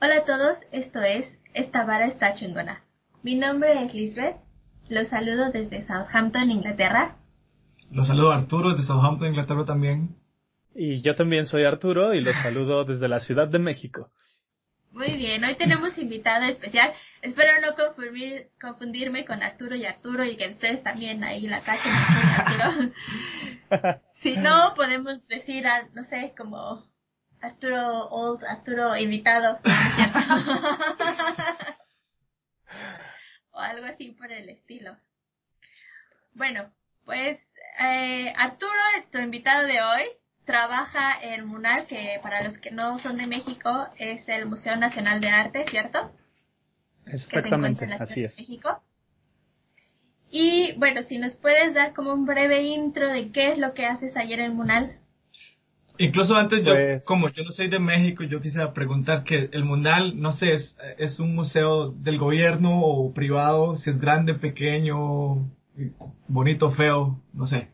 Hola a todos, esto es Esta vara está chingona. Mi nombre es Lisbeth, los saludo desde Southampton, Inglaterra. Los saludo Arturo desde Southampton, Inglaterra también. Y yo también soy Arturo y los saludo desde la Ciudad de México. Muy bien, hoy tenemos invitado especial. Espero no confundir, confundirme con Arturo y Arturo y que ustedes también ahí la saquen Arturo. si no, podemos decir, no sé, como Arturo Old, Arturo invitado. o algo así por el estilo. Bueno, pues eh, Arturo, tu invitado de hoy, trabaja en MUNAL, que para los que no son de México es el Museo Nacional de Arte, ¿cierto? Exactamente, así es. México. Y bueno, si nos puedes dar como un breve intro de qué es lo que haces ayer en MUNAL. Incluso antes, yo, pues como yo no soy de México, yo quisiera preguntar que el MUNAL, no sé, es, es un museo del gobierno o privado, si es grande, pequeño, bonito, feo, no sé.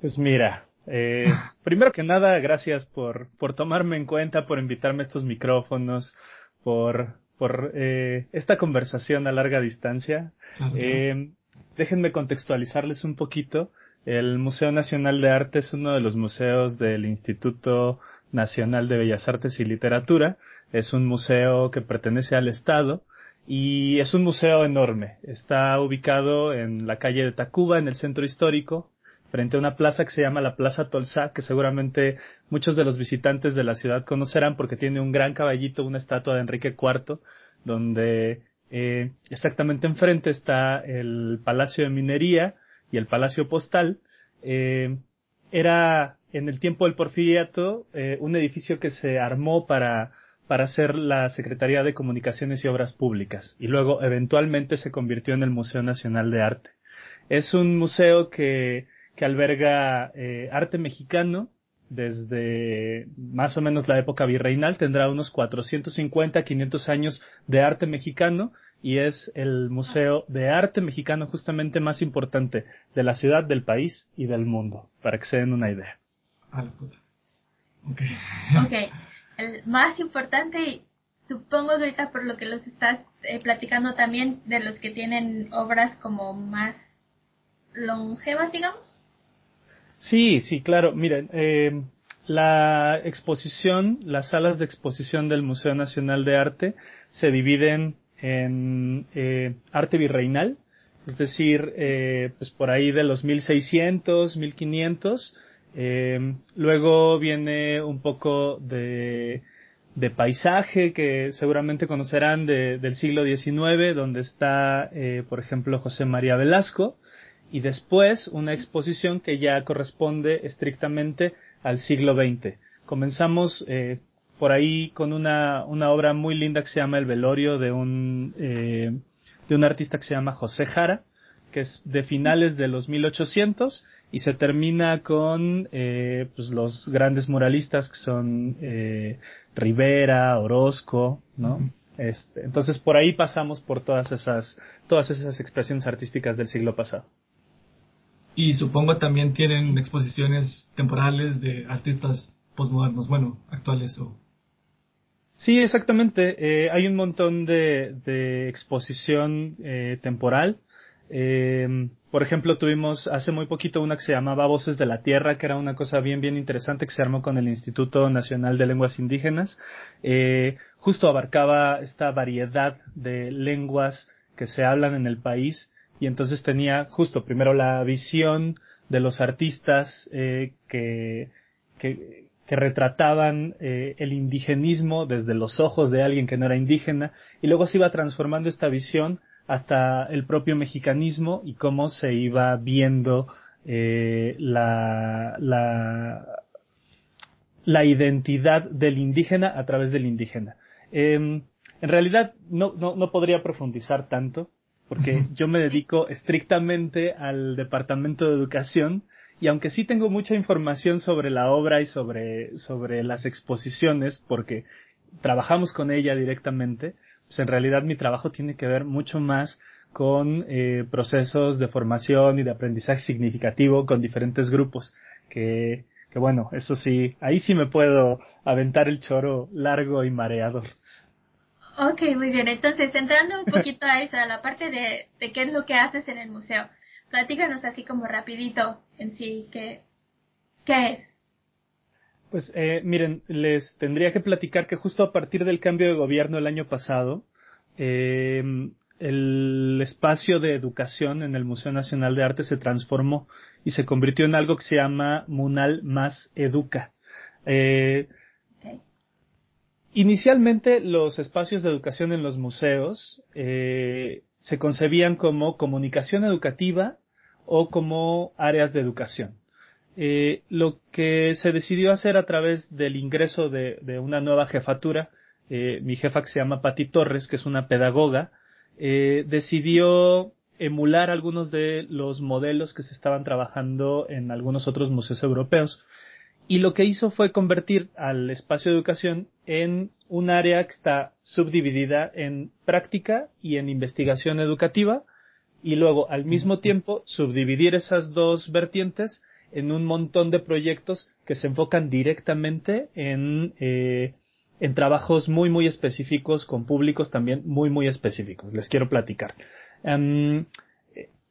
Pues mira, eh, primero que nada, gracias por, por tomarme en cuenta, por invitarme a estos micrófonos, por, por eh, esta conversación a larga distancia. Eh, déjenme contextualizarles un poquito. El Museo Nacional de Arte es uno de los museos del Instituto Nacional de Bellas Artes y Literatura. Es un museo que pertenece al Estado y es un museo enorme. Está ubicado en la calle de Tacuba, en el centro histórico, frente a una plaza que se llama la Plaza Tolsa, que seguramente muchos de los visitantes de la ciudad conocerán porque tiene un gran caballito, una estatua de Enrique IV, donde eh, exactamente enfrente está el Palacio de Minería y el Palacio Postal. Eh, era en el tiempo del porfiriato eh, un edificio que se armó para para hacer la Secretaría de Comunicaciones y Obras Públicas y luego eventualmente se convirtió en el Museo Nacional de Arte. Es un museo que, que alberga eh, arte mexicano desde más o menos la época virreinal, tendrá unos 450, 500 años de arte mexicano y es el museo de arte mexicano justamente más importante de la ciudad, del país y del mundo, para que se den una idea. Okay. ok el más importante y supongo ahorita por lo que los estás eh, platicando también de los que tienen obras como más longevas, digamos. Sí, sí, claro. Miren, eh, la exposición, las salas de exposición del Museo Nacional de Arte se dividen en eh, arte virreinal, es decir, eh, pues por ahí de los 1600, 1500, eh, luego viene un poco de, de paisaje que seguramente conocerán de, del siglo XIX, donde está, eh, por ejemplo, José María Velasco, y después una exposición que ya corresponde estrictamente al siglo XX. Comenzamos eh, por ahí con una, una obra muy linda que se llama El velorio de un, eh, de un artista que se llama José Jara, que es de finales de los 1800 y se termina con eh, pues los grandes muralistas que son eh, Rivera, Orozco, ¿no? Este, entonces por ahí pasamos por todas esas todas esas expresiones artísticas del siglo pasado. Y supongo también tienen exposiciones temporales de artistas postmodernos, bueno, actuales o Sí, exactamente. Eh, hay un montón de, de exposición eh, temporal. Eh, por ejemplo, tuvimos hace muy poquito una que se llamaba Voces de la Tierra, que era una cosa bien, bien interesante que se armó con el Instituto Nacional de Lenguas Indígenas. Eh, justo abarcaba esta variedad de lenguas que se hablan en el país y entonces tenía justo primero la visión de los artistas eh, que, que, que, retrataban eh, el indigenismo desde los ojos de alguien que no era indígena y luego se iba transformando esta visión hasta el propio mexicanismo y cómo se iba viendo eh, la, la, la, identidad del indígena a través del indígena. Eh, en realidad no, no, no, podría profundizar tanto porque yo me dedico estrictamente al departamento de educación y aunque sí tengo mucha información sobre la obra y sobre, sobre las exposiciones porque trabajamos con ella directamente, pues en realidad mi trabajo tiene que ver mucho más con eh, procesos de formación y de aprendizaje significativo con diferentes grupos que, que bueno, eso sí, ahí sí me puedo aventar el choro largo y mareador. Ok, muy bien. Entonces, entrando un poquito a esa, la parte de qué es lo que haces en el museo. Platícanos así como rapidito en sí, ¿qué, qué es? Pues eh, miren, les tendría que platicar que justo a partir del cambio de gobierno el año pasado, eh, el espacio de educación en el Museo Nacional de Arte se transformó y se convirtió en algo que se llama Munal Más Educa. Eh, Inicialmente los espacios de educación en los museos eh, se concebían como comunicación educativa o como áreas de educación. Eh, lo que se decidió hacer a través del ingreso de, una nueva jefatura, eh, mi jefa que se llama Patti Torres, que es una pedagoga, decidió emular algunos de los modelos que se estaban trabajando en algunos otros museos europeos y lo que hizo fue convertir al espacio de educación en un área que está subdividida en práctica y en investigación educativa y luego al mismo tiempo subdividir esas dos vertientes en un montón de proyectos que se enfocan directamente en, eh, en trabajos muy muy específicos con públicos también muy muy específicos. Les quiero platicar. Em,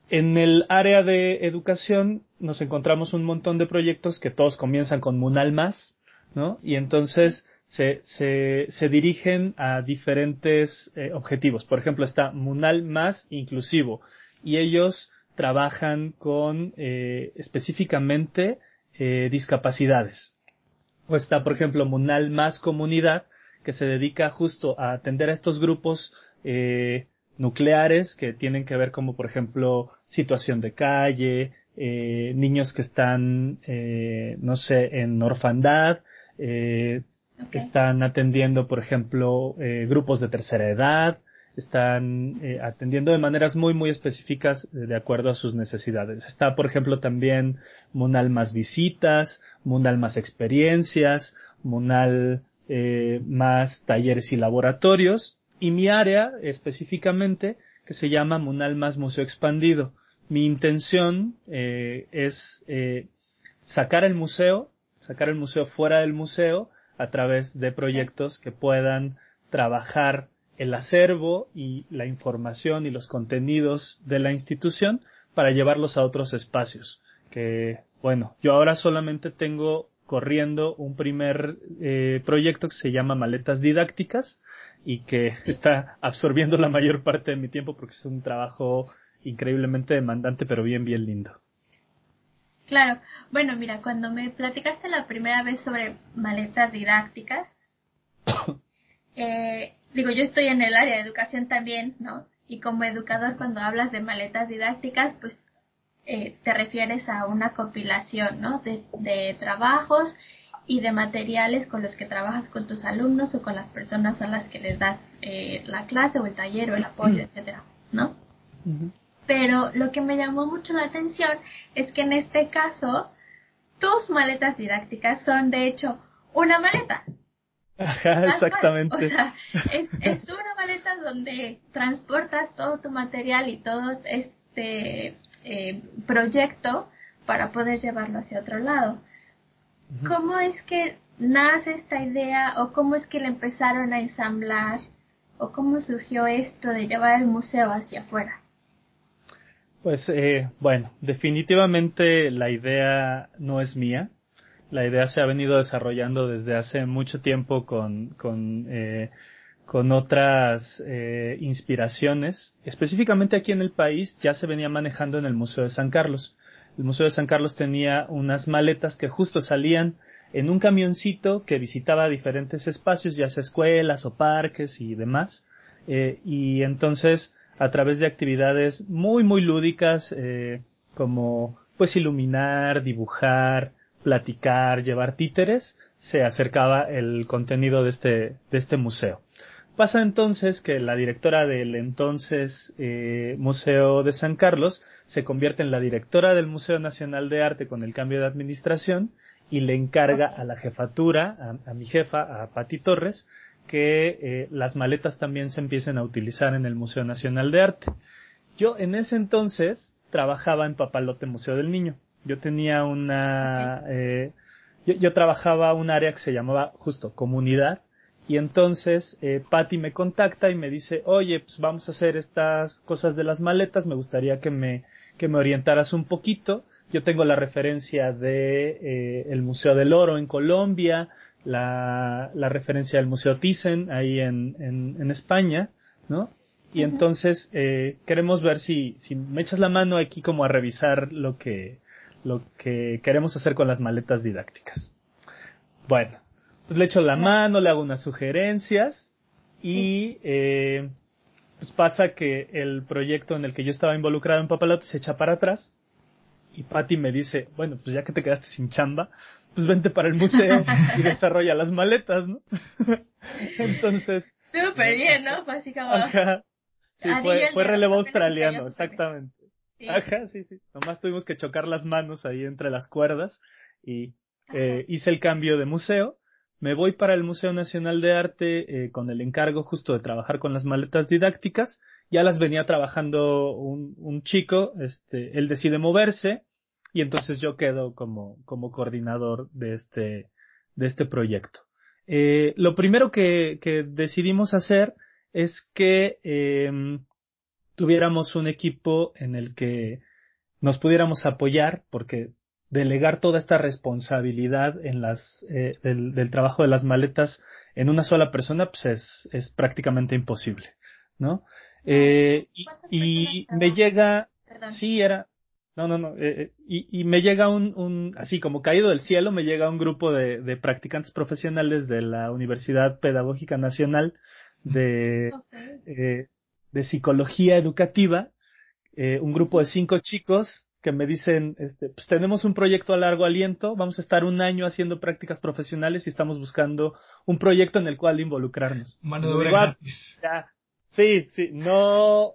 en el área de educación nos encontramos un montón de proyectos que todos comienzan con Munal más, ¿no? Y entonces se, se, se dirigen a diferentes eh, objetivos. Por ejemplo, está Munal más inclusivo y ellos trabajan con eh, específicamente eh, discapacidades. O está, por ejemplo, Munal más comunidad que se dedica justo a atender a estos grupos eh, nucleares que tienen que ver como por ejemplo situación de calle, eh, niños que están, eh, no sé, en orfandad, están atendiendo por ejemplo eh, grupos de tercera edad, están eh, atendiendo de maneras muy muy específicas de acuerdo a sus necesidades. Está por ejemplo también Munal más visitas, Munal más experiencias, Munal más talleres y laboratorios y mi área específicamente que se llama Munal más Museo Expandido. Mi intención eh, es eh, sacar el museo, sacar el museo fuera del museo a través de proyectos que puedan trabajar el acervo y la información y los contenidos de la institución para llevarlos a otros espacios. Que, bueno, yo ahora solamente tengo corriendo un primer eh, proyecto que se llama Maletas Didácticas, y que está absorbiendo la mayor parte de mi tiempo porque es un trabajo increíblemente demandante, pero bien, bien lindo. Claro, bueno, mira, cuando me platicaste la primera vez sobre maletas didácticas, eh, digo, yo estoy en el área de educación también, ¿no? Y como educador, cuando hablas de maletas didácticas, pues eh, te refieres a una compilación, ¿no? De, de trabajos y de materiales con los que trabajas con tus alumnos o con las personas a las que les das eh, la clase o el taller o el apoyo, etcétera, ¿no? Pero lo que me llamó mucho la atención es que en este caso tus maletas didácticas son de hecho una maleta. Ajá, exactamente. O sea, es, es una maleta donde transportas todo tu material y todo este eh, proyecto para poder llevarlo hacia otro lado. ¿Cómo es que nace esta idea o cómo es que le empezaron a ensamblar o cómo surgió esto de llevar el museo hacia afuera? Pues eh, bueno, definitivamente la idea no es mía. La idea se ha venido desarrollando desde hace mucho tiempo con, con, eh, con otras eh, inspiraciones. Específicamente aquí en el país ya se venía manejando en el Museo de San Carlos el Museo de San Carlos tenía unas maletas que justo salían en un camioncito que visitaba diferentes espacios, ya sea escuelas o parques y demás. Eh, y entonces, a través de actividades muy, muy lúdicas, eh, como pues iluminar, dibujar, platicar, llevar títeres, se acercaba el contenido de este, de este museo. Pasa entonces que la directora del entonces eh, Museo de San Carlos se convierte en la directora del Museo Nacional de Arte con el cambio de administración y le encarga a la jefatura, a, mi jefa, a Patti Torres, que eh, las maletas también se empiecen a utilizar en el Museo Nacional de Arte. Yo en ese entonces trabajaba en Papalote Museo del Niño. Yo tenía una, eh, yo, yo trabajaba un área que se llamaba justo comunidad Y entonces eh, Patty me contacta y me dice, oye, pues vamos a hacer estas cosas de las maletas, me gustaría que me, que me orientaras un poquito. Yo tengo la referencia de eh, el Museo del Oro en Colombia, la, la referencia del Museo Thyssen ahí en, en, España, ¿no? Y entonces eh, queremos ver si, si me echas la mano aquí como a revisar lo que, lo que queremos hacer con las maletas didácticas. Bueno, pues le echo la mano, le hago unas sugerencias y eh, pues pasa que el proyecto en el que yo estaba involucrado en Papalote se echa para atrás y Patty me dice, bueno, pues ya que te quedaste sin chamba, pues vente para el museo y desarrolla las maletas, ¿no? Entonces... Súper bien, ¿no? Básicamente. Sí, fue, fue relevo australiano, exactamente. Ajá, sí, sí. Nomás tuvimos que chocar las manos ahí entre las cuerdas y eh, hice el cambio de museo. Me voy para el Museo Nacional de Arte eh, con el encargo justo de trabajar con las maletas didácticas. Ya las venía trabajando un, un chico, este, él decide moverse y entonces yo quedo como, como coordinador de este, de este proyecto. Eh, lo primero que, que, decidimos hacer es que eh, tuviéramos un equipo en el que nos pudiéramos apoyar, porque delegar toda esta responsabilidad en las, eh, del, trabajo de las maletas en una sola persona, pues es, es prácticamente imposible, ¿no? Eh, y, me llega, sí, era, no, no, no, eh, y, y, me llega un, un, así como caído del cielo, me llega un grupo de, de practicantes profesionales de la Universidad Pedagógica Nacional de, de psicología educativa, eh, un grupo de cinco chicos que me dicen, este, pues tenemos un proyecto a largo aliento, vamos a estar un año haciendo prácticas profesionales y estamos buscando un proyecto en el cual involucrarnos. Mano de obra gratis. Sí, sí, no,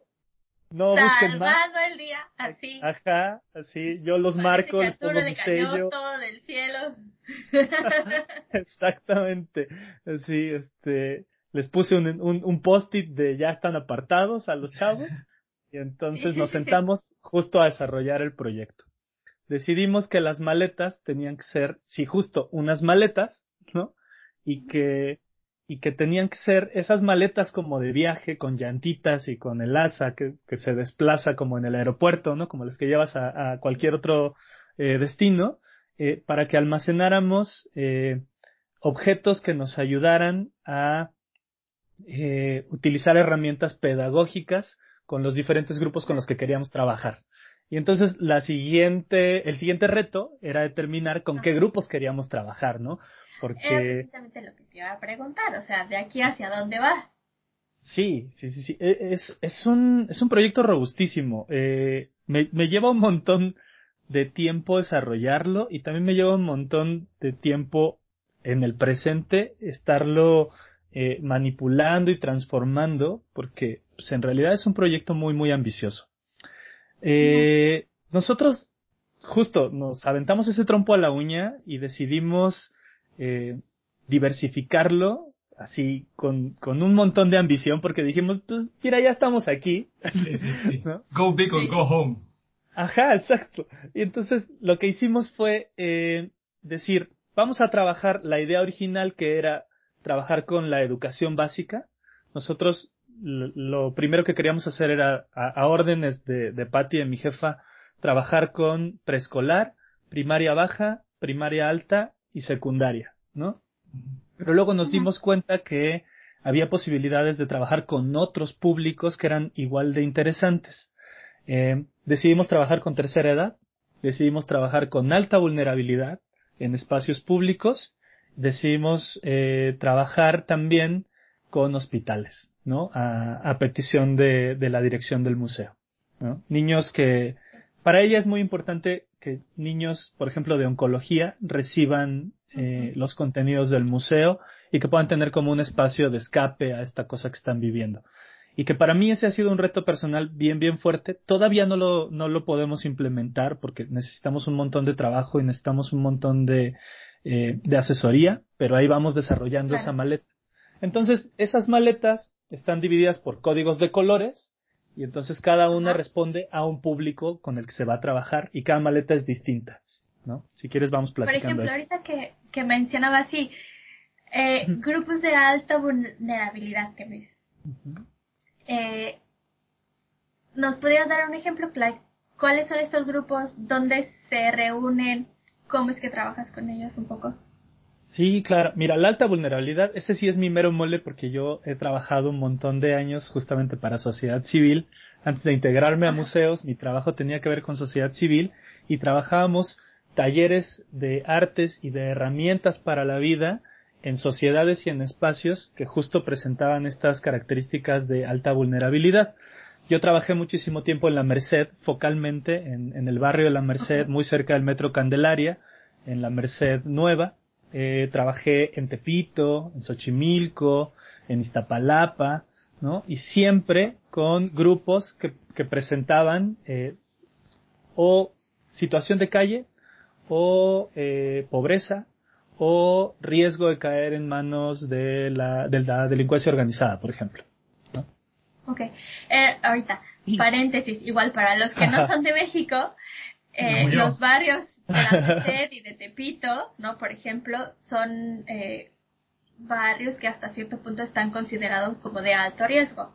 no busquen más. el día, así. Ajá, así, yo los marco, les pongo mi sello. todo del cielo. Exactamente, sí, este, les puse un, un, un post-it de ya están apartados a los chavos y entonces nos sentamos justo a desarrollar el proyecto. Decidimos que las maletas tenían que ser, sí, justo unas maletas, ¿no? Y que, y que tenían que ser esas maletas como de viaje, con llantitas y con el asa que, que se desplaza como en el aeropuerto, ¿no? Como las que llevas a, a cualquier otro eh, destino, eh, para que almacenáramos eh, objetos que nos ayudaran a utilizar herramientas pedagógicas con los diferentes grupos con los que queríamos trabajar. Y entonces la siguiente, el siguiente reto era determinar con qué grupos queríamos trabajar, ¿no? Porque... Era precisamente lo que te iba a preguntar, o sea, de aquí hacia dónde va. Sí, sí, sí, sí. E, es, es, un, es un proyecto robustísimo. Eh, me, me lleva un montón de tiempo desarrollarlo y también me lleva un montón de tiempo en el presente estarlo eh, manipulando y transformando, porque pues, en realidad es un proyecto muy, muy ambicioso. Eh, nosotros justo nos aventamos ese trompo a la uña y decidimos eh, diversificarlo así con, con un montón de ambición porque dijimos, pues mira, ya estamos aquí. Go big or go home. Ajá, exacto. Y entonces lo que hicimos fue eh, decir, vamos a trabajar la idea original que era trabajar con la educación básica. Nosotros lo primero que queríamos hacer era, a, órdenes de, de Patty, de mi jefa, trabajar con preescolar, primaria baja, primaria alta y secundaria, ¿no? Pero luego nos dimos cuenta que había posibilidades de trabajar con otros públicos que eran igual de interesantes. Eh, decidimos trabajar con tercera edad, decidimos trabajar con alta vulnerabilidad en espacios públicos decidimos eh, trabajar también con hospitales, ¿no? A, a petición de, de, la dirección del museo. ¿no? Niños que, para ella es muy importante que niños, por ejemplo, de oncología reciban eh, los contenidos del museo y que puedan tener como un espacio de escape a esta cosa que están viviendo. Y que para mí ese ha sido un reto personal bien, bien fuerte. Todavía no lo, no lo podemos implementar porque necesitamos un montón de trabajo y necesitamos un montón de, eh, de asesoría, pero ahí vamos desarrollando esa maleta. Entonces, esas maletas están divididas por códigos de colores y entonces cada una responde a un público con el que se va a trabajar y cada maleta es distinta, ¿no? Si quieres vamos platicando. Por ejemplo, ahorita que, que mencionaba así, Eh, grupos de alta vulnerabilidad que me eh, ¿Nos podrías dar un ejemplo, Clyde? ¿Cuáles son estos grupos? ¿Dónde se reúnen? ¿Cómo es que trabajas con ellos un poco? Sí, claro. Mira, la alta vulnerabilidad, ese sí es mi mero mole porque yo he trabajado un montón de años justamente para sociedad civil. Antes de integrarme a museos, mi trabajo tenía que ver con sociedad civil y trabajábamos talleres de artes y de herramientas para la vida en sociedades y en espacios que justo presentaban estas características de alta vulnerabilidad. Yo trabajé muchísimo tiempo en la Merced, focalmente en, el barrio de la Merced, muy cerca del Metro Candelaria, en la Merced Nueva. Eh, trabajé en Tepito, en Xochimilco, en Iztapalapa, ¿no? Y siempre con grupos que, que presentaban eh, o situación de calle o eh, pobreza o riesgo de caer en manos de la, de la delincuencia organizada, por ejemplo. ¿no? Ok, eh, ahorita, paréntesis, igual para los que no son de México, eh, los barrios de la y de Tepito, ¿no? Por ejemplo, son eh, barrios que hasta cierto punto están considerados como de alto riesgo.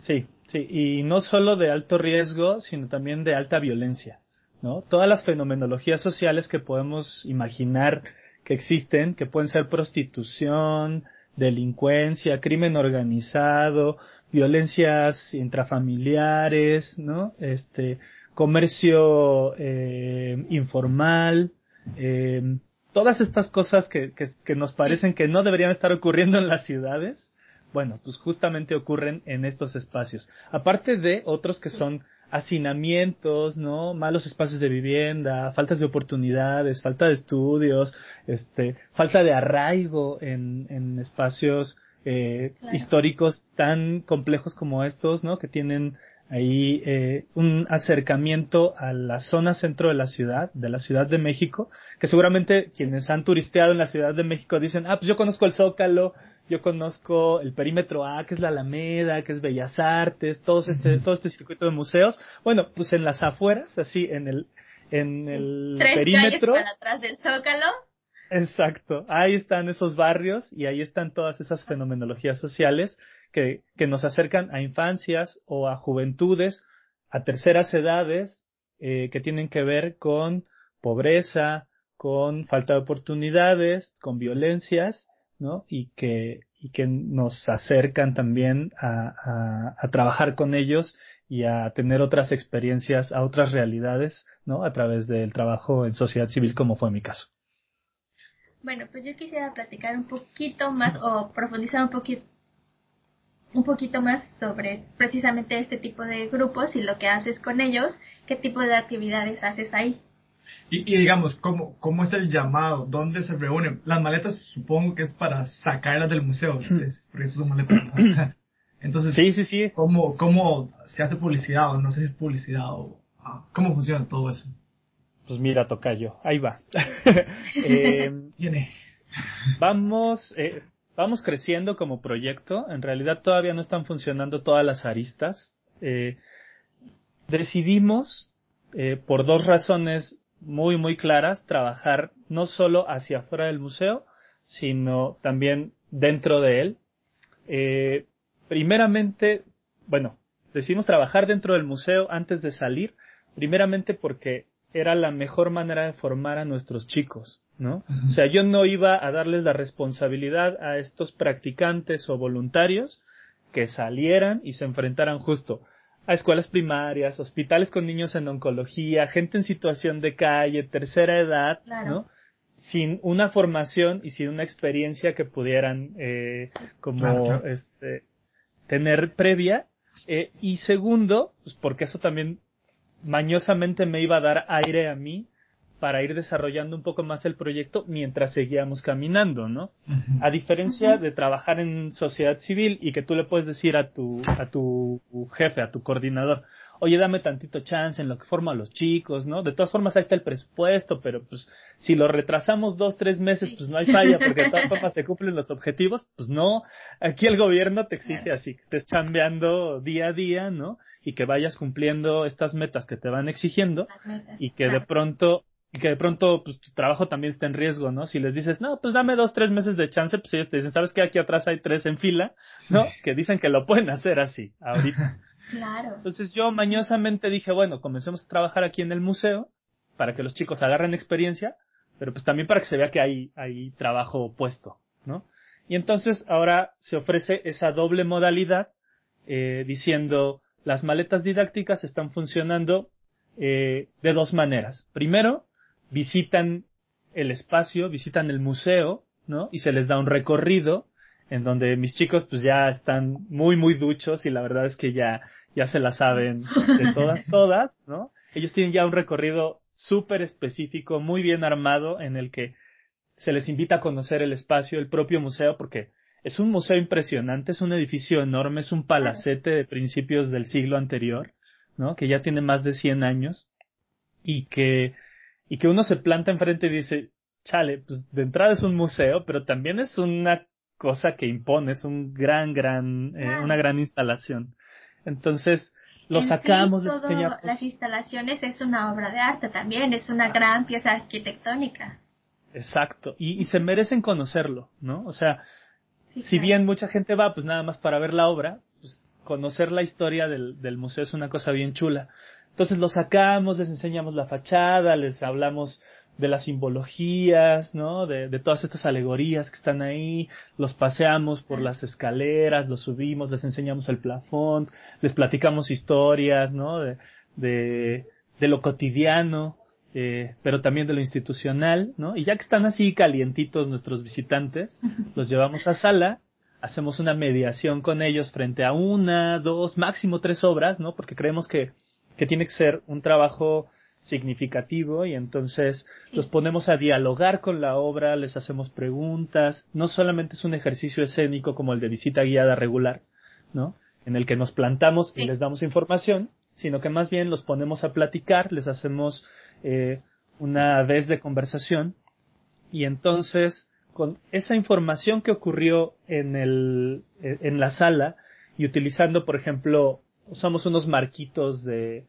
Sí, sí, y no solo de alto riesgo, sino también de alta violencia, ¿no? Todas las fenomenologías sociales que podemos imaginar que existen, que pueden ser prostitución, delincuencia, crimen organizado, violencias intrafamiliares, ¿no? Este, comercio eh, informal, eh, todas estas cosas que, que, que nos parecen que no deberían estar ocurriendo en las ciudades, bueno, pues justamente ocurren en estos espacios. Aparte de otros que son hacinamientos, ¿no? Malos espacios de vivienda, faltas de oportunidades, falta de estudios, este, falta de arraigo en, en espacios eh, históricos tan complejos como estos, ¿no? Que tienen ahí eh, un acercamiento a la zona centro de la ciudad, de la Ciudad de México, que seguramente quienes han turisteado en la Ciudad de México dicen, ah, pues yo conozco el Zócalo, yo conozco el perímetro A, que es la Alameda, que es Bellas Artes, todo este, todo este circuito de museos. Bueno, pues en las afueras, así, en el, en el Tres perímetro. Calles para atrás del Zócalo. Exacto, ahí están esos barrios y ahí están todas esas fenomenologías sociales que, que nos acercan a infancias o a juventudes, a terceras edades, eh, que tienen que ver con pobreza, con falta de oportunidades, con violencias ¿no? Y que, y que nos acercan también a, a, trabajar con ellos y a tener otras experiencias, a otras realidades, ¿no? A través del trabajo en sociedad civil como fue mi caso. Bueno, pues yo quisiera platicar un poquito más o profundizar un poquito un poquito más sobre precisamente este tipo de grupos y lo que haces con ellos, qué tipo de actividades haces ahí. Y, digamos, ¿cómo, ¿cómo es el llamado? ¿Dónde se reúnen? Las maletas supongo que es para sacarlas del museo, porque eso son maletas. Entonces, sí, sí, sí. ¿cómo, ¿cómo se hace publicidad o no sé si es publicidad o ah, cómo funciona todo eso? Pues mira, yo ahí va. eh, vamos, eh, vamos creciendo como proyecto. En realidad todavía no están funcionando todas las aristas. Eh, decidimos, eh, por dos razones muy, muy claras, trabajar no solo hacia afuera del museo, sino también dentro de él. Eh, primeramente, bueno, decidimos trabajar dentro del museo antes de salir, primeramente porque era la mejor manera de formar a nuestros chicos, ¿no? O sea, yo no iba a darles la responsabilidad a estos practicantes o voluntarios que salieran y se enfrentaran justo a escuelas primarias, hospitales con niños en oncología, gente en situación de calle, tercera edad, ¿no? Sin una formación y sin una experiencia que pudieran eh, como este tener previa. Eh, y segundo, pues porque eso también mañosamente me iba a dar aire a mí para ir desarrollando un poco más el proyecto mientras seguíamos caminando, ¿no? A diferencia de trabajar en sociedad civil y que tú le puedes decir a tu, a tu jefe, a tu coordinador, oye, dame tantito chance en lo que forma a los chicos, ¿no? De todas formas, ahí está el presupuesto, pero pues si lo retrasamos dos, tres meses, pues no hay falla, porque de todas formas se cumplen los objetivos, pues no. Aquí el gobierno te exige así, que estés chambeando día a día, ¿no? Y que vayas cumpliendo estas metas que te van exigiendo y que de pronto y que de pronto pues, tu trabajo también está en riesgo, ¿no? Si les dices, no, pues dame dos, tres meses de chance, pues ellos te dicen, ¿sabes qué? Aquí atrás hay tres en fila, ¿no? Que dicen que lo pueden hacer así, ahorita. Claro. Entonces yo mañosamente dije, bueno, comencemos a trabajar aquí en el museo para que los chicos agarren experiencia, pero pues también para que se vea que hay, hay trabajo puesto, ¿no? Y entonces ahora se ofrece esa doble modalidad eh, diciendo las maletas didácticas están funcionando eh, de dos maneras. Primero, visitan el espacio, visitan el museo, ¿no? Y se les da un recorrido en donde mis chicos pues ya están muy muy duchos y la verdad es que ya ya se la saben de todas todas, ¿no? Ellos tienen ya un recorrido súper específico, muy bien armado en el que se les invita a conocer el espacio, el propio museo porque es un museo impresionante, es un edificio enorme, es un palacete de principios del siglo anterior, ¿no? Que ya tiene más de 100 años y que y que uno se planta enfrente y dice, chale, pues de entrada es un museo, pero también es una cosa que impone, es un gran, gran, eh, una gran instalación. Entonces, lo sacamos de Las instalaciones es una obra de arte también, es una gran pieza arquitectónica. Exacto, y, y se merecen conocerlo, ¿no? O sea, si bien mucha gente va, pues nada más para ver la obra, pues conocer la historia del, del museo es una cosa bien chula. Entonces lo sacamos, les enseñamos la fachada, les hablamos de las simbologías, ¿no? De, de, todas estas alegorías que están ahí, los paseamos por las escaleras, los subimos, les enseñamos el plafón, les platicamos historias, ¿no? De, de, de lo cotidiano, eh, pero también de lo institucional, ¿no? Y ya que están así calientitos nuestros visitantes, los llevamos a sala, hacemos una mediación con ellos frente a una, dos, máximo tres obras, ¿no? Porque creemos que que tiene que ser un trabajo significativo y entonces los ponemos a dialogar con la obra, les hacemos preguntas, no solamente es un ejercicio escénico como el de visita guiada regular, ¿no? En el que nos plantamos y les damos información, sino que más bien los ponemos a platicar, les hacemos eh, una vez de conversación. Y entonces con esa información que ocurrió en el en la sala y utilizando por ejemplo usamos unos marquitos de,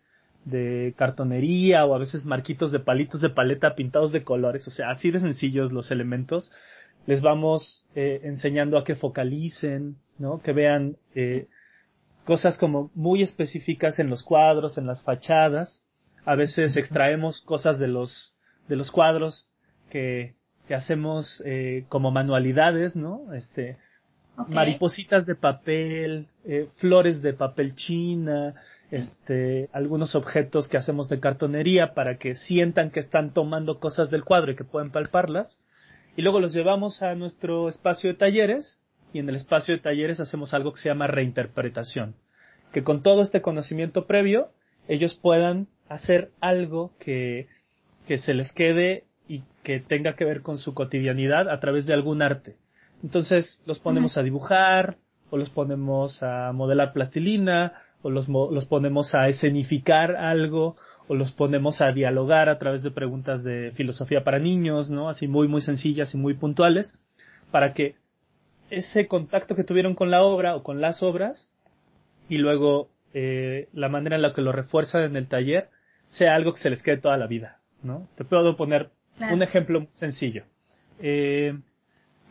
de cartonería o a veces marquitos de palitos de paleta pintados de colores, o sea, así de sencillos los elementos. Les vamos eh, enseñando a que focalicen, ¿no? Que vean eh, cosas como muy específicas en los cuadros, en las fachadas. A veces extraemos cosas de los de los cuadros que, que hacemos eh, como manualidades, ¿no? Este, maripositas de papel, eh, flores de papel china, este, algunos objetos que hacemos de cartonería para que sientan que están tomando cosas del cuadro y que pueden palparlas. Y luego los llevamos a nuestro espacio de talleres y en el espacio de talleres hacemos algo que se llama reinterpretación. Que con todo este conocimiento previo ellos puedan hacer algo que, que se les quede y que tenga que ver con su cotidianidad a través de algún arte. Entonces los ponemos a dibujar, o los ponemos a modelar plastilina, o los, los ponemos a escenificar algo, o los ponemos a dialogar a través de preguntas de filosofía para niños, ¿no? Así muy, muy sencillas y muy puntuales, para que ese contacto que tuvieron con la obra o con las obras, y luego eh, la manera en la que lo refuerzan en el taller, sea algo que se les quede toda la vida, ¿no? Te puedo poner un ejemplo sencillo. Eh,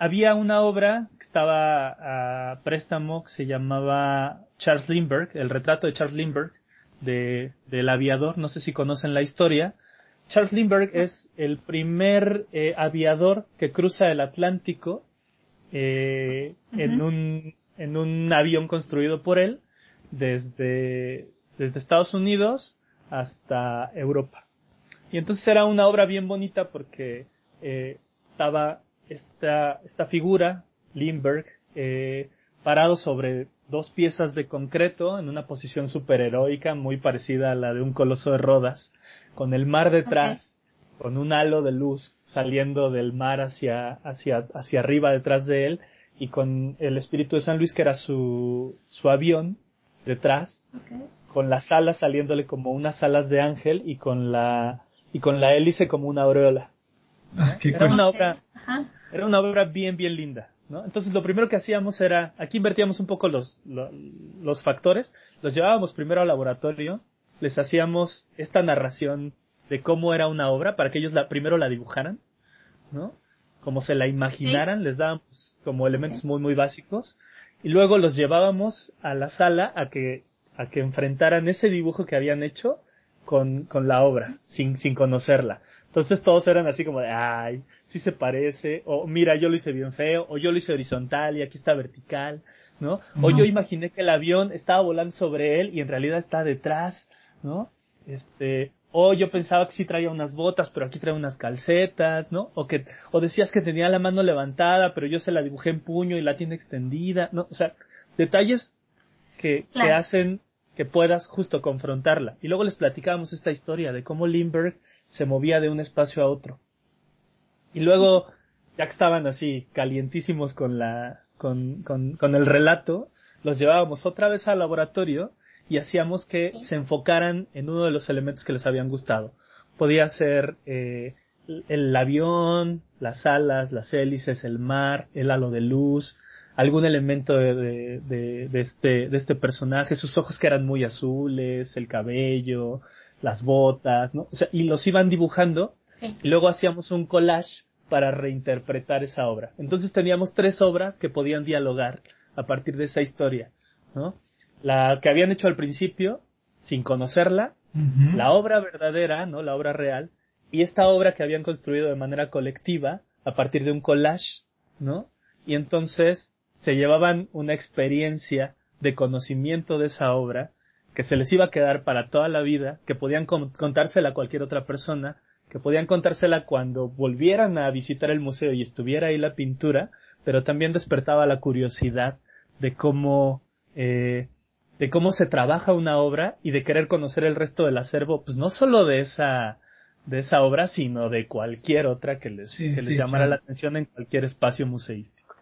había una obra que estaba a préstamo que se llamaba Charles Lindbergh, el retrato de Charles Lindbergh de, del aviador, no sé si conocen la historia. Charles Lindbergh es el primer eh, aviador que cruza el Atlántico eh, en, un, en un avión construido por él desde, desde Estados Unidos hasta Europa. Y entonces era una obra bien bonita porque eh, estaba esta, esta figura, Lindbergh, eh, parado sobre dos piezas de concreto en una posición superheroica muy parecida a la de un coloso de Rodas, con el mar detrás, con un halo de luz saliendo del mar hacia, hacia, hacia arriba detrás de él, y con el espíritu de San Luis, que era su, su avión, detrás, con las alas saliéndole como unas alas de ángel y con la, y con la hélice como una aureola. Ah, era una obra, era una obra bien, bien linda. ¿no? Entonces lo primero que hacíamos era, aquí invertíamos un poco los, los, factores, los llevábamos primero al laboratorio, les hacíamos esta narración de cómo era una obra para que ellos la, primero la dibujaran, ¿no? Como se la imaginaran, les dábamos como elementos muy, muy básicos y luego los llevábamos a la sala a que, a que enfrentaran ese dibujo que habían hecho con, con la obra, sin, sin conocerla. Entonces todos eran así como de, ay, sí se parece, o mira, yo lo hice bien feo, o yo lo hice horizontal y aquí está vertical, ¿no? O yo imaginé que el avión estaba volando sobre él y en realidad está detrás, ¿no? Este, o yo pensaba que sí traía unas botas, pero aquí trae unas calcetas, ¿no? O que, o decías que tenía la mano levantada, pero yo se la dibujé en puño y la tiene extendida, ¿no? O sea, detalles que, que hacen que puedas justo confrontarla. Y luego les platicábamos esta historia de cómo Lindbergh se movía de un espacio a otro. Y luego, ya que estaban así calientísimos con la, con, con, con el relato, los llevábamos otra vez al laboratorio y hacíamos que se enfocaran en uno de los elementos que les habían gustado. Podía ser eh, el avión, las alas, las hélices, el mar, el halo de luz, algún elemento de, de, de, este, de este personaje, sus ojos que eran muy azules, el cabello, las botas, ¿no? O sea, y los iban dibujando y luego hacíamos un collage para reinterpretar esa obra. Entonces teníamos tres obras que podían dialogar a partir de esa historia, ¿no? La que habían hecho al principio, sin conocerla, la obra verdadera, ¿no? La obra real, y esta obra que habían construido de manera colectiva a partir de un collage, ¿no? Y entonces se llevaban una experiencia de conocimiento de esa obra que se les iba a quedar para toda la vida, que podían contársela a cualquier otra persona, que podían contársela cuando volvieran a visitar el museo y estuviera ahí la pintura, pero también despertaba la curiosidad de cómo eh, de cómo se trabaja una obra y de querer conocer el resto del acervo, pues no solo de esa de esa obra, sino de cualquier otra que les, que les llamara la atención en cualquier espacio museístico.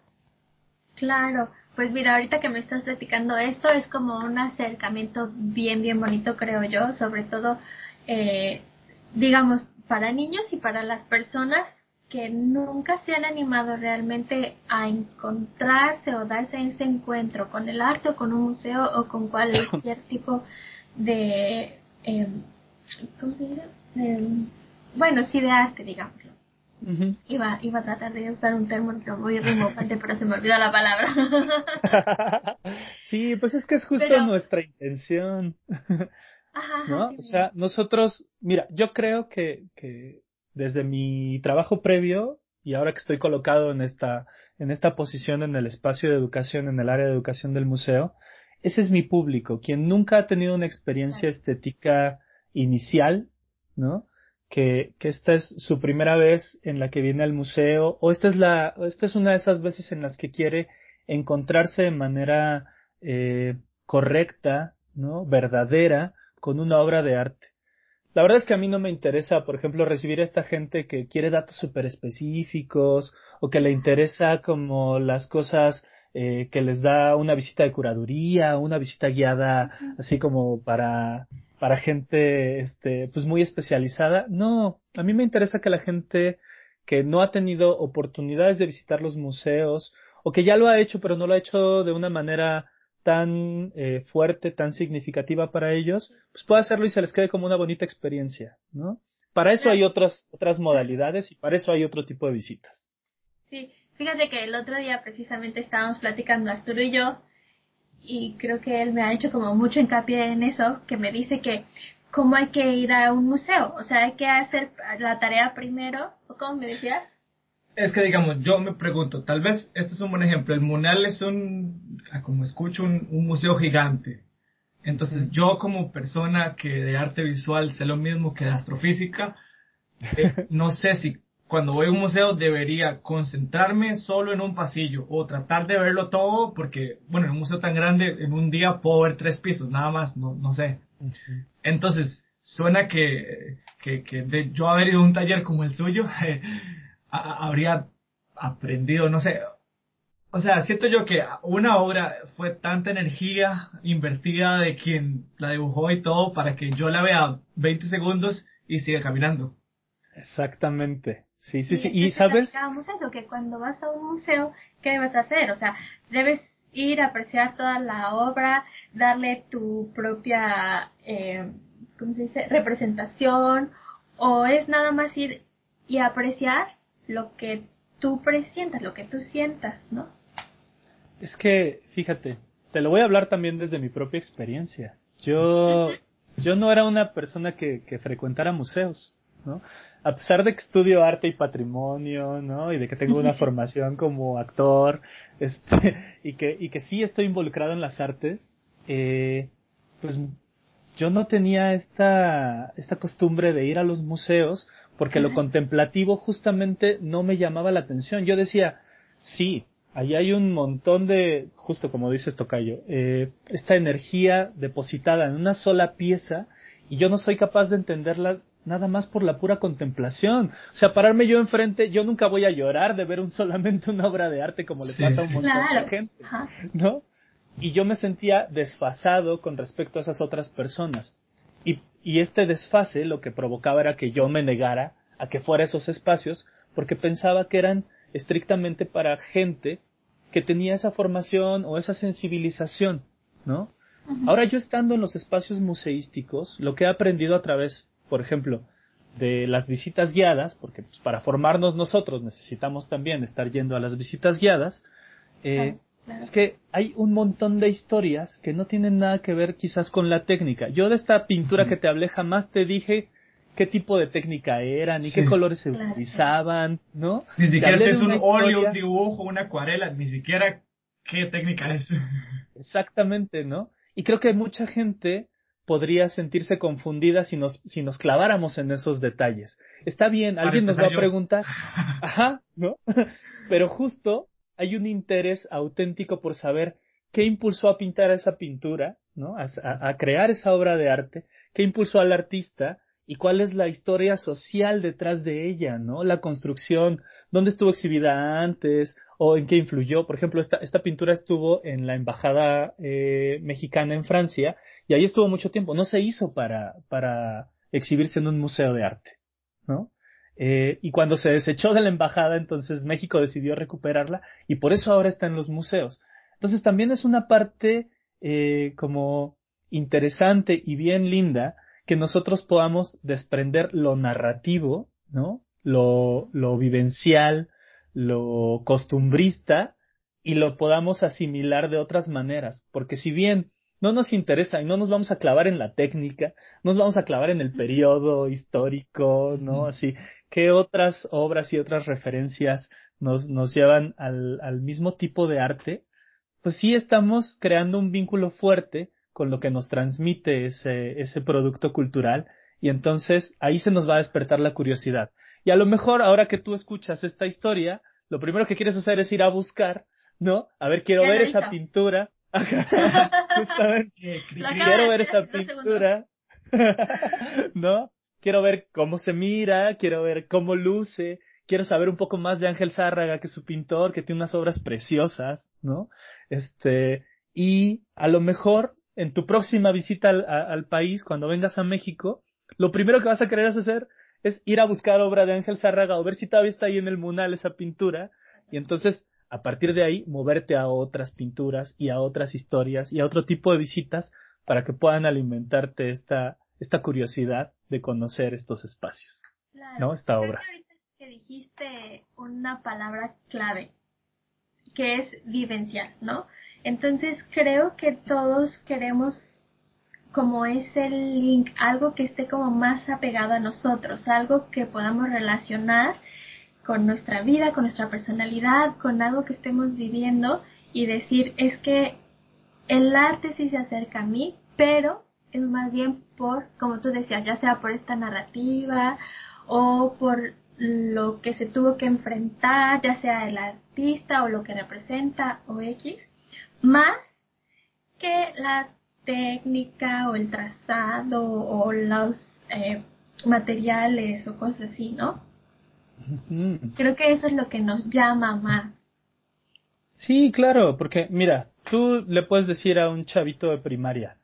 Claro, pues mira, ahorita que me estás platicando esto, es como un acercamiento bien, bien bonito, creo yo, sobre todo, eh, digamos, para niños y para las personas que nunca se han animado realmente a encontrarse o darse ese encuentro con el arte o con un museo o con cualquier tipo de, eh, ¿cómo se dice? bueno, sí, de arte, digamos iba, iba a tratar de usar un término muy rimbombante, pero se me olvidó la palabra. sí, pues es que es justo nuestra intención. Ajá, ¿No? O sea, nosotros, mira, yo creo que, que desde mi trabajo previo y ahora que estoy colocado en esta, en esta posición en el espacio de educación, en el área de educación del museo, ese es mi público, quien nunca ha tenido una experiencia estética inicial, ¿no? Que, que esta es su primera vez en la que viene al museo, o esta es la, esta es una de esas veces en las que quiere encontrarse de manera eh, correcta, ¿no? verdadera, con una obra de arte. La verdad es que a mí no me interesa, por ejemplo, recibir a esta gente que quiere datos súper específicos o que le interesa como las cosas eh, que les da una visita de curaduría, una visita guiada así como para para gente este pues muy especializada. No, a mí me interesa que la gente que no ha tenido oportunidades de visitar los museos o que ya lo ha hecho pero no lo ha hecho de una manera tan eh, fuerte, tan significativa para ellos, pues pueda hacerlo y se les quede como una bonita experiencia, ¿no? Para eso hay otras otras modalidades y para eso hay otro tipo de visitas. Sí, fíjate que el otro día precisamente estábamos platicando Arturo y yo y creo que él me ha hecho como mucho hincapié en eso, que me dice que cómo hay que ir a un museo, o sea, hay que hacer la tarea primero, ¿o cómo me decías? Es que digamos, yo me pregunto, tal vez este es un buen ejemplo, el Munal es un, ah, como escucho, un, museo gigante. Entonces yo como persona que de arte visual sé lo mismo que de astrofísica, eh, no sé si cuando voy a un museo debería concentrarme solo en un pasillo o tratar de verlo todo porque, bueno, en un museo tan grande, en un día puedo ver tres pisos, nada más, no, no sé. Entonces, suena que, que, que de yo haber ido a un taller como el suyo, habría aprendido, no sé. O sea, siento yo que una obra fue tanta energía invertida de quien la dibujó y todo para que yo la vea 20 segundos y siga caminando. Exactamente. Sí, sí, sí. Y, sabes. eso, que cuando vas a un museo, ¿qué debes hacer? O sea, debes ir a apreciar toda la obra, darle tu propia, eh, ¿cómo se dice? Representación ¿O es nada más ir y apreciar lo que tú presientas, lo que tú sientas, ¿no? Es que, fíjate, te lo voy a hablar también desde mi propia experiencia. Yo, yo no era una persona que, que frecuentara museos, ¿no? A pesar de que estudio arte y patrimonio, ¿no? Y de que tengo una formación como actor, este, y que, y que sí estoy involucrado en las artes, eh, pues yo no tenía esta, esta costumbre de ir a los museos porque lo contemplativo justamente no me llamaba la atención. Yo decía, sí, ahí hay un montón de, justo como dices Tocayo, eh, esta energía depositada en una sola pieza y yo no soy capaz de entenderla nada más por la pura contemplación. O sea, pararme yo enfrente, yo nunca voy a llorar de ver un solamente una obra de arte como le pasa a un montón de gente, ¿no? Y yo me sentía desfasado con respecto a esas otras personas. Y, y este desfase lo que provocaba era que yo me negara a que fuera esos espacios porque pensaba que eran estrictamente para gente que tenía esa formación o esa sensibilización, ¿no? Ahora yo estando en los espacios museísticos, lo que he aprendido a través, por ejemplo, de las visitas guiadas, porque pues, para formarnos nosotros necesitamos también estar yendo a las visitas guiadas, eh, es que hay un montón de historias que no tienen nada que ver quizás con la técnica. Yo de esta pintura que te hablé jamás te dije qué tipo de técnica era, ni qué colores se utilizaban, ¿no? Ni siquiera es un óleo, un dibujo, una acuarela, ni siquiera qué técnica es. Exactamente, ¿no? Y creo que mucha gente podría sentirse confundida si nos, si nos claváramos en esos detalles. Está bien, alguien nos va a preguntar, ajá, ¿no? Pero justo hay un interés auténtico por saber qué impulsó a pintar esa pintura, ¿no? A, a, crear esa obra de arte, qué impulsó al artista y cuál es la historia social detrás de ella, ¿no? La construcción, dónde estuvo exhibida antes o en qué influyó. Por ejemplo, esta, esta pintura estuvo en la embajada eh, mexicana en Francia y ahí estuvo mucho tiempo. No se hizo para, para exhibirse en un museo de arte, ¿no? Eh, y cuando se desechó de la embajada, entonces México decidió recuperarla y por eso ahora está en los museos. Entonces también es una parte eh, como interesante y bien linda que nosotros podamos desprender lo narrativo, ¿no? Lo, lo vivencial, lo costumbrista y lo podamos asimilar de otras maneras. Porque si bien no nos interesa y no nos vamos a clavar en la técnica, no nos vamos a clavar en el periodo histórico, ¿no? Así, ¿qué otras obras y otras referencias nos, nos llevan al, al mismo tipo de arte? Pues sí estamos creando un vínculo fuerte con lo que nos transmite ese, ese producto cultural y entonces ahí se nos va a despertar la curiosidad. Y a lo mejor ahora que tú escuchas esta historia, lo primero que quieres hacer es ir a buscar, ¿no? A ver, quiero ver esa pintura. Quiero ver esa pintura. ¿No? Quiero ver cómo se mira, quiero ver cómo luce, quiero saber un poco más de Ángel Zárraga, que es su pintor, que tiene unas obras preciosas, ¿no? Este, y a lo mejor en tu próxima visita al, país, cuando vengas a México, lo primero que vas a querer hacer es ir a buscar obra de Ángel Zárraga o ver si todavía está ahí en el Munal esa pintura y entonces a partir de ahí moverte a otras pinturas y a otras historias y a otro tipo de visitas para que puedan alimentarte esta, esta curiosidad de conocer estos espacios. ¿No? Esta obra. Que dijiste una palabra clave que es vivencial, ¿no? Entonces creo que todos queremos como ese link, algo que esté como más apegado a nosotros, algo que podamos relacionar con nuestra vida, con nuestra personalidad, con algo que estemos viviendo y decir, es que el arte sí se acerca a mí, pero es más bien por, como tú decías, ya sea por esta narrativa o por lo que se tuvo que enfrentar, ya sea el artista o lo que representa o X, más que la técnica o el trazado o los eh, materiales o cosas así, ¿no? Creo que eso es lo que nos llama más. Sí, claro, porque mira, tú le puedes decir a un chavito de primaria,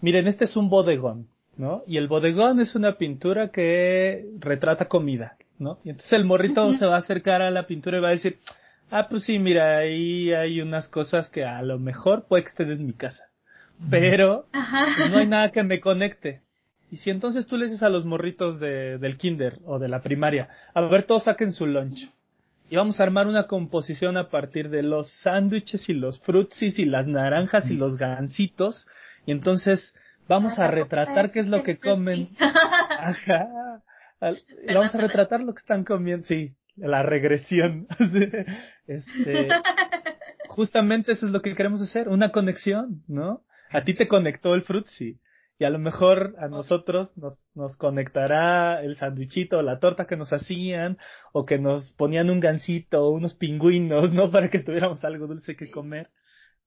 miren, este es un bodegón, ¿no? Y el bodegón es una pintura que retrata comida, ¿no? Y entonces el morrito se va a acercar a la pintura y va a decir, Ah, pues sí, mira, ahí hay unas cosas que a lo mejor puede que estén en mi casa. Pero no hay nada que me conecte. Y si entonces tú le dices a los morritos de, del kinder o de la primaria, a ver, todos saquen su lunch. Y vamos a armar una composición a partir de los sándwiches y los frutsis y las naranjas y los gancitos. Y entonces vamos a retratar qué es lo que comen. Ajá. Vamos a retratar lo que están comiendo. Sí, la regresión. este, justamente eso es lo que queremos hacer, una conexión, ¿no? A ti te conectó el frutsi y a lo mejor a nosotros nos, nos conectará el sandwichito o la torta que nos hacían o que nos ponían un gansito o unos pingüinos, ¿no? Para que tuviéramos algo dulce que comer,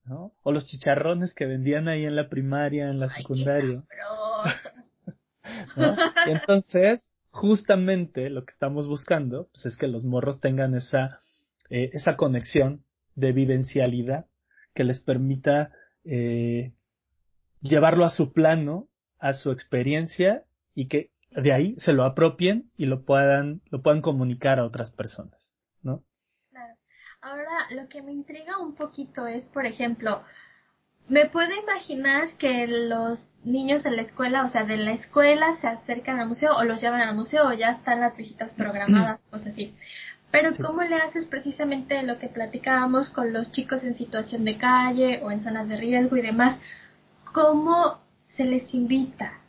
¿no? O los chicharrones que vendían ahí en la primaria, en la secundaria. ¿No? Y entonces, justamente lo que estamos buscando, pues es que los morros tengan esa, eh, esa conexión de vivencialidad que les permita eh, llevarlo a su plano, a su experiencia y que de ahí se lo apropien y lo puedan, lo puedan comunicar a otras personas, ¿no? Claro. Ahora, lo que me intriga un poquito es, por ejemplo, me puedo imaginar que los niños de la escuela, o sea, de la escuela se acercan al museo o los llevan al museo o ya están las visitas programadas, cosas así. Pero ¿cómo le haces precisamente lo que platicábamos con los chicos en situación de calle o en zonas de riesgo y demás? ¿Cómo se les invita?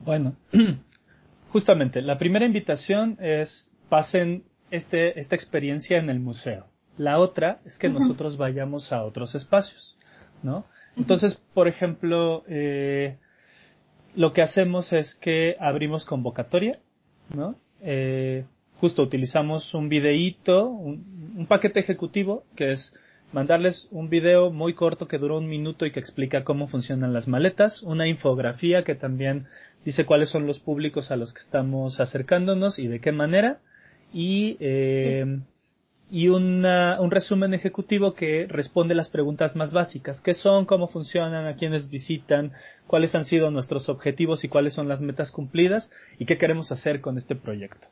Bueno, justamente, la primera invitación es pasen este, esta experiencia en el museo. La otra es que nosotros vayamos a otros espacios, ¿no? Entonces, por ejemplo, eh, lo que hacemos es que abrimos convocatoria, ¿no? Eh, justo utilizamos un videíto, un, un, paquete ejecutivo que es mandarles un video muy corto que dura un minuto y que explica cómo funcionan las maletas, una infografía que también dice cuáles son los públicos a los que estamos acercándonos y de qué manera, y, eh, y una, un resumen ejecutivo que responde las preguntas más básicas, qué son, cómo funcionan, a quiénes visitan, cuáles han sido nuestros objetivos y cuáles son las metas cumplidas y qué queremos hacer con este proyecto.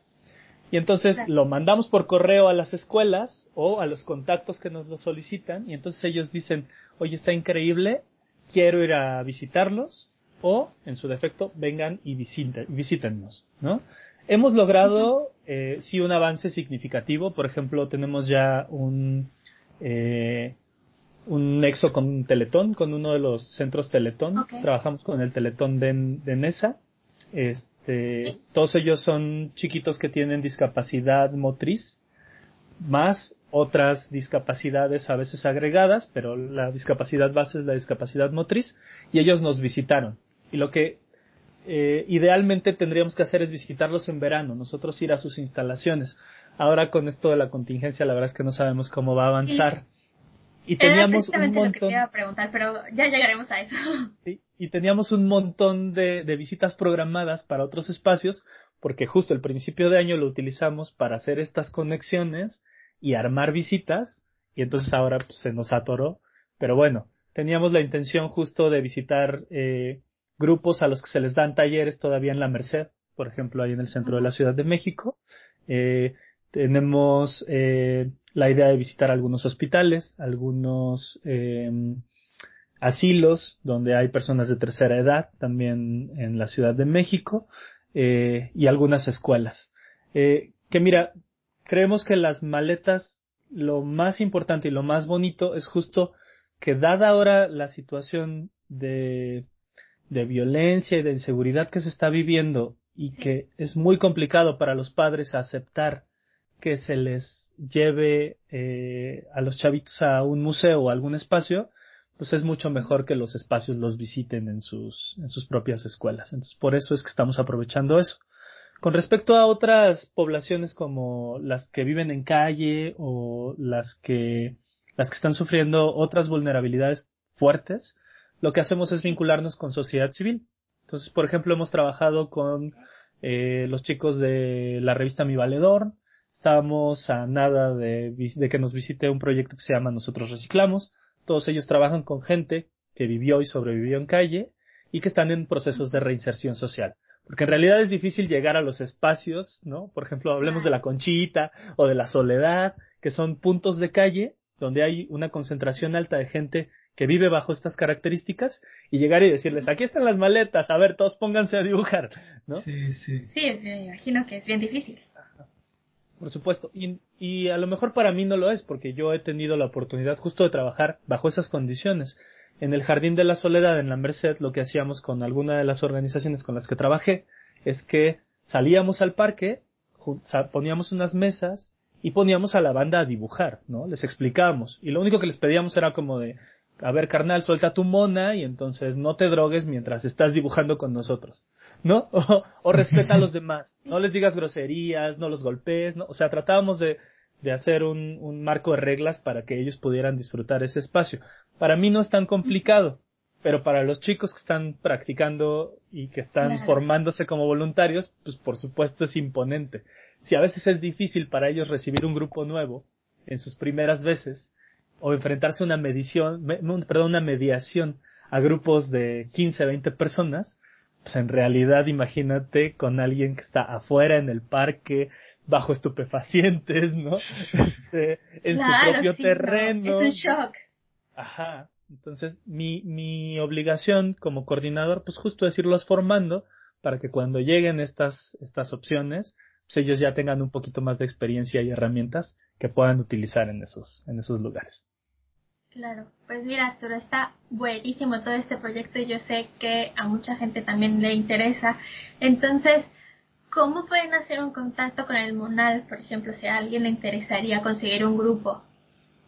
Y entonces lo mandamos por correo a las escuelas o a los contactos que nos lo solicitan y entonces ellos dicen, oye, está increíble, quiero ir a visitarlos o, en su defecto, vengan y visiten, visítennos, ¿no? Hemos logrado, eh, sí, un avance significativo. Por ejemplo, tenemos ya un, eh, un nexo con Teletón, con uno de los centros Teletón. Trabajamos con el Teletón de, de Nesa. Este, este, todos ellos son chiquitos que tienen discapacidad motriz, más otras discapacidades a veces agregadas, pero la discapacidad base es la discapacidad motriz, y ellos nos visitaron. Y lo que eh, idealmente tendríamos que hacer es visitarlos en verano, nosotros ir a sus instalaciones. Ahora con esto de la contingencia, la verdad es que no sabemos cómo va a avanzar. Y teníamos un montón. Lo que preguntar, pero ya llegaremos a eso. Sí, y teníamos un montón de, de, visitas programadas para otros espacios, porque justo el principio de año lo utilizamos para hacer estas conexiones y armar visitas, y entonces ahora pues, se nos atoró. Pero bueno, teníamos la intención justo de visitar eh, grupos a los que se les dan talleres todavía en la Merced, por ejemplo, ahí en el centro de la Ciudad de México. Eh, tenemos eh, la idea de visitar algunos hospitales, algunos eh, asilos donde hay personas de tercera edad, también en la Ciudad de México, eh, y algunas escuelas. Eh, que mira, creemos que las maletas, lo más importante y lo más bonito es justo que dada ahora la situación de, de violencia y de inseguridad que se está viviendo y que es muy complicado para los padres aceptar que se les lleve eh, a los chavitos a un museo o algún espacio, pues es mucho mejor que los espacios los visiten en sus, en sus propias escuelas. Entonces, por eso es que estamos aprovechando eso. Con respecto a otras poblaciones como las que viven en calle o las que, las que están sufriendo otras vulnerabilidades fuertes, lo que hacemos es vincularnos con sociedad civil. Entonces, por ejemplo, hemos trabajado con eh, los chicos de la revista Mi Valedor, estamos a nada de, de que nos visite un proyecto que se llama Nosotros Reciclamos, todos ellos trabajan con gente que vivió y sobrevivió en calle y que están en procesos de reinserción social. Porque en realidad es difícil llegar a los espacios, ¿no? Por ejemplo, hablemos de la Conchita o de la Soledad, que son puntos de calle donde hay una concentración alta de gente que vive bajo estas características y llegar y decirles, aquí están las maletas, a ver, todos pónganse a dibujar, ¿no? Sí, sí. Sí, me imagino que es bien difícil. Por supuesto, y, y a lo mejor para mí no lo es, porque yo he tenido la oportunidad justo de trabajar bajo esas condiciones. En el Jardín de la Soledad, en la Merced, lo que hacíamos con alguna de las organizaciones con las que trabajé es que salíamos al parque, poníamos unas mesas y poníamos a la banda a dibujar, ¿no? Les explicábamos. Y lo único que les pedíamos era como de, a ver, carnal, suelta tu mona y entonces no te drogues mientras estás dibujando con nosotros, ¿no? O, respeta a los demás, no les digas groserías, no los golpees, ¿no? O sea, tratábamos de, de hacer un, un marco de reglas para que ellos pudieran disfrutar ese espacio. Para mí no es tan complicado, pero para los chicos que están practicando y que están formándose como voluntarios, pues por supuesto es imponente. Si a veces es difícil para ellos recibir un grupo nuevo en sus primeras veces, o enfrentarse a una medición, perdón, una mediación a grupos de 15, 20 personas, pues en realidad imagínate con alguien que está afuera en el parque, bajo estupefacientes, ¿no? Este, en su propio terreno. Es un shock. Ajá. Entonces, mi, mi obligación como coordinador, pues justo es irlos formando para que cuando lleguen estas, estas opciones, pues ellos ya tengan un poquito más de experiencia y herramientas que puedan utilizar en esos, en esos lugares. Claro, pues mira, Arturo, está buenísimo todo este proyecto y yo sé que a mucha gente también le interesa. Entonces, ¿cómo pueden hacer un contacto con el Monal, por ejemplo, si a alguien le interesaría conseguir un grupo?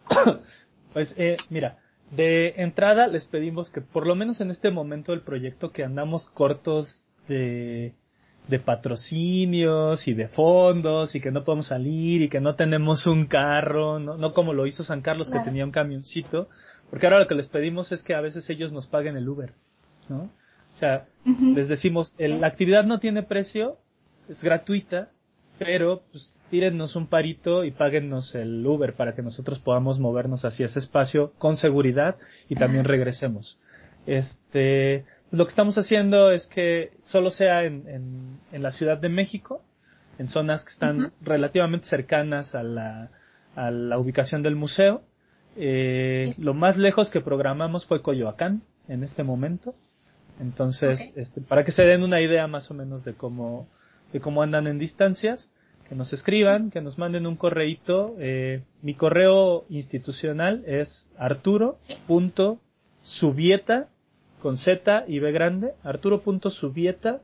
pues eh, mira, de entrada les pedimos que por lo menos en este momento del proyecto que andamos cortos de de patrocinios y de fondos y que no podemos salir y que no tenemos un carro, no, no como lo hizo San Carlos que tenía un camioncito, porque ahora lo que les pedimos es que a veces ellos nos paguen el Uber, ¿no? O sea, les decimos, el, la actividad no tiene precio, es gratuita, pero pues tírennos un parito y páguennos el Uber para que nosotros podamos movernos hacia ese espacio con seguridad y también regresemos. Este, lo que estamos haciendo es que solo sea en, en, la Ciudad de México, en zonas que están relativamente cercanas a la, a la ubicación del museo. Eh, Lo más lejos que programamos fue Coyoacán en este momento. Entonces, este, para que se den una idea más o menos de cómo, de cómo andan en distancias, que nos escriban, que nos manden un correíto. Eh, mi correo institucional es arturo.subieta con Z y B grande, arturo.subieta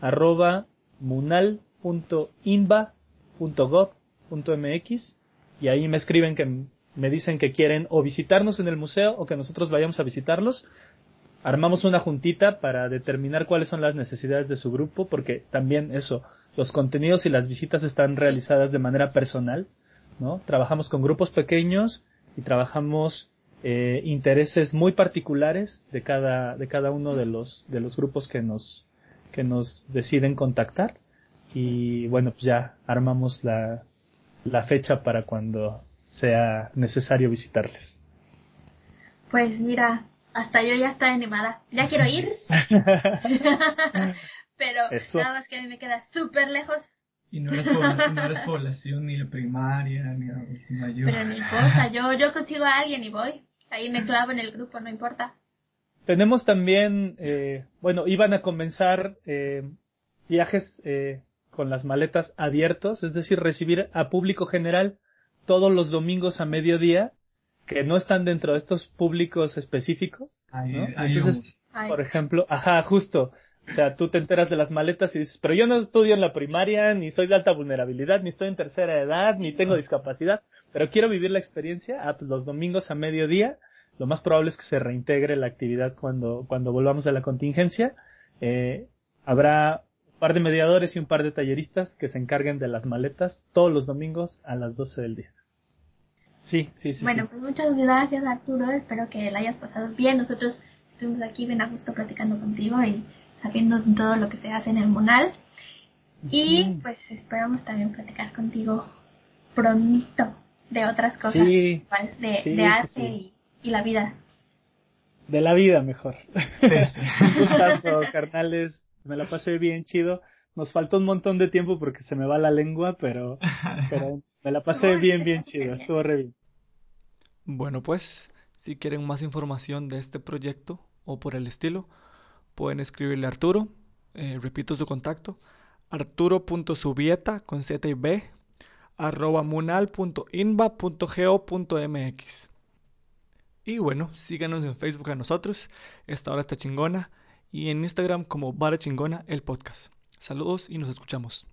arroba munal.inba.gov.mx y ahí me escriben que me dicen que quieren o visitarnos en el museo o que nosotros vayamos a visitarlos. Armamos una juntita para determinar cuáles son las necesidades de su grupo, porque también eso, los contenidos y las visitas están realizadas de manera personal, ¿no? Trabajamos con grupos pequeños y trabajamos eh, intereses muy particulares de cada, de cada uno de los, de los grupos que nos, que nos deciden contactar. Y bueno, pues ya armamos la, la fecha para cuando sea necesario visitarles. Pues mira, hasta yo ya estoy animada. Ya quiero ir. Pero nada más que a mí me queda súper lejos. Y no eres, población, no eres población ni de primaria, ni de mayor. Pero no importa, yo, yo consigo a alguien y voy. Ahí me clavo en el grupo, no importa. Tenemos también, eh, bueno, iban a comenzar eh, viajes eh, con las maletas abiertos, es decir, recibir a público general todos los domingos a mediodía, que no están dentro de estos públicos específicos. Entonces, por ejemplo, ajá, justo. O sea, tú te enteras de las maletas y dices, pero yo no estudio en la primaria, ni soy de alta vulnerabilidad, ni estoy en tercera edad, ni tengo discapacidad pero quiero vivir la experiencia, ah, pues los domingos a mediodía, lo más probable es que se reintegre la actividad cuando, cuando volvamos a la contingencia. Eh, habrá un par de mediadores y un par de talleristas que se encarguen de las maletas todos los domingos a las 12 del día. Sí, sí, sí. Bueno, pues muchas gracias Arturo, espero que la hayas pasado bien. Nosotros estuvimos aquí bien a gusto platicando contigo y sabiendo todo lo que se hace en el Monal. Y pues esperamos también platicar contigo pronto de otras cosas, de, de arte y, la vida. De la vida mejor. un gustazo, carnales. Me la pasé bien chido. Nos faltó un montón de tiempo porque se me va la lengua, pero, pero me la pasé bien, bien chido. Estuvo re bien. Bueno, pues Si quieren más información de este proyecto o por el estilo, pueden escribirle a Arturo. Eh, repito su contacto. arturo.subieta con z y b arroba munal.inba.go.mx Y bueno, síganos en Facebook a nosotros, esta hora está chingona, y en Instagram como Vara Chingona el podcast. Saludos y nos escuchamos.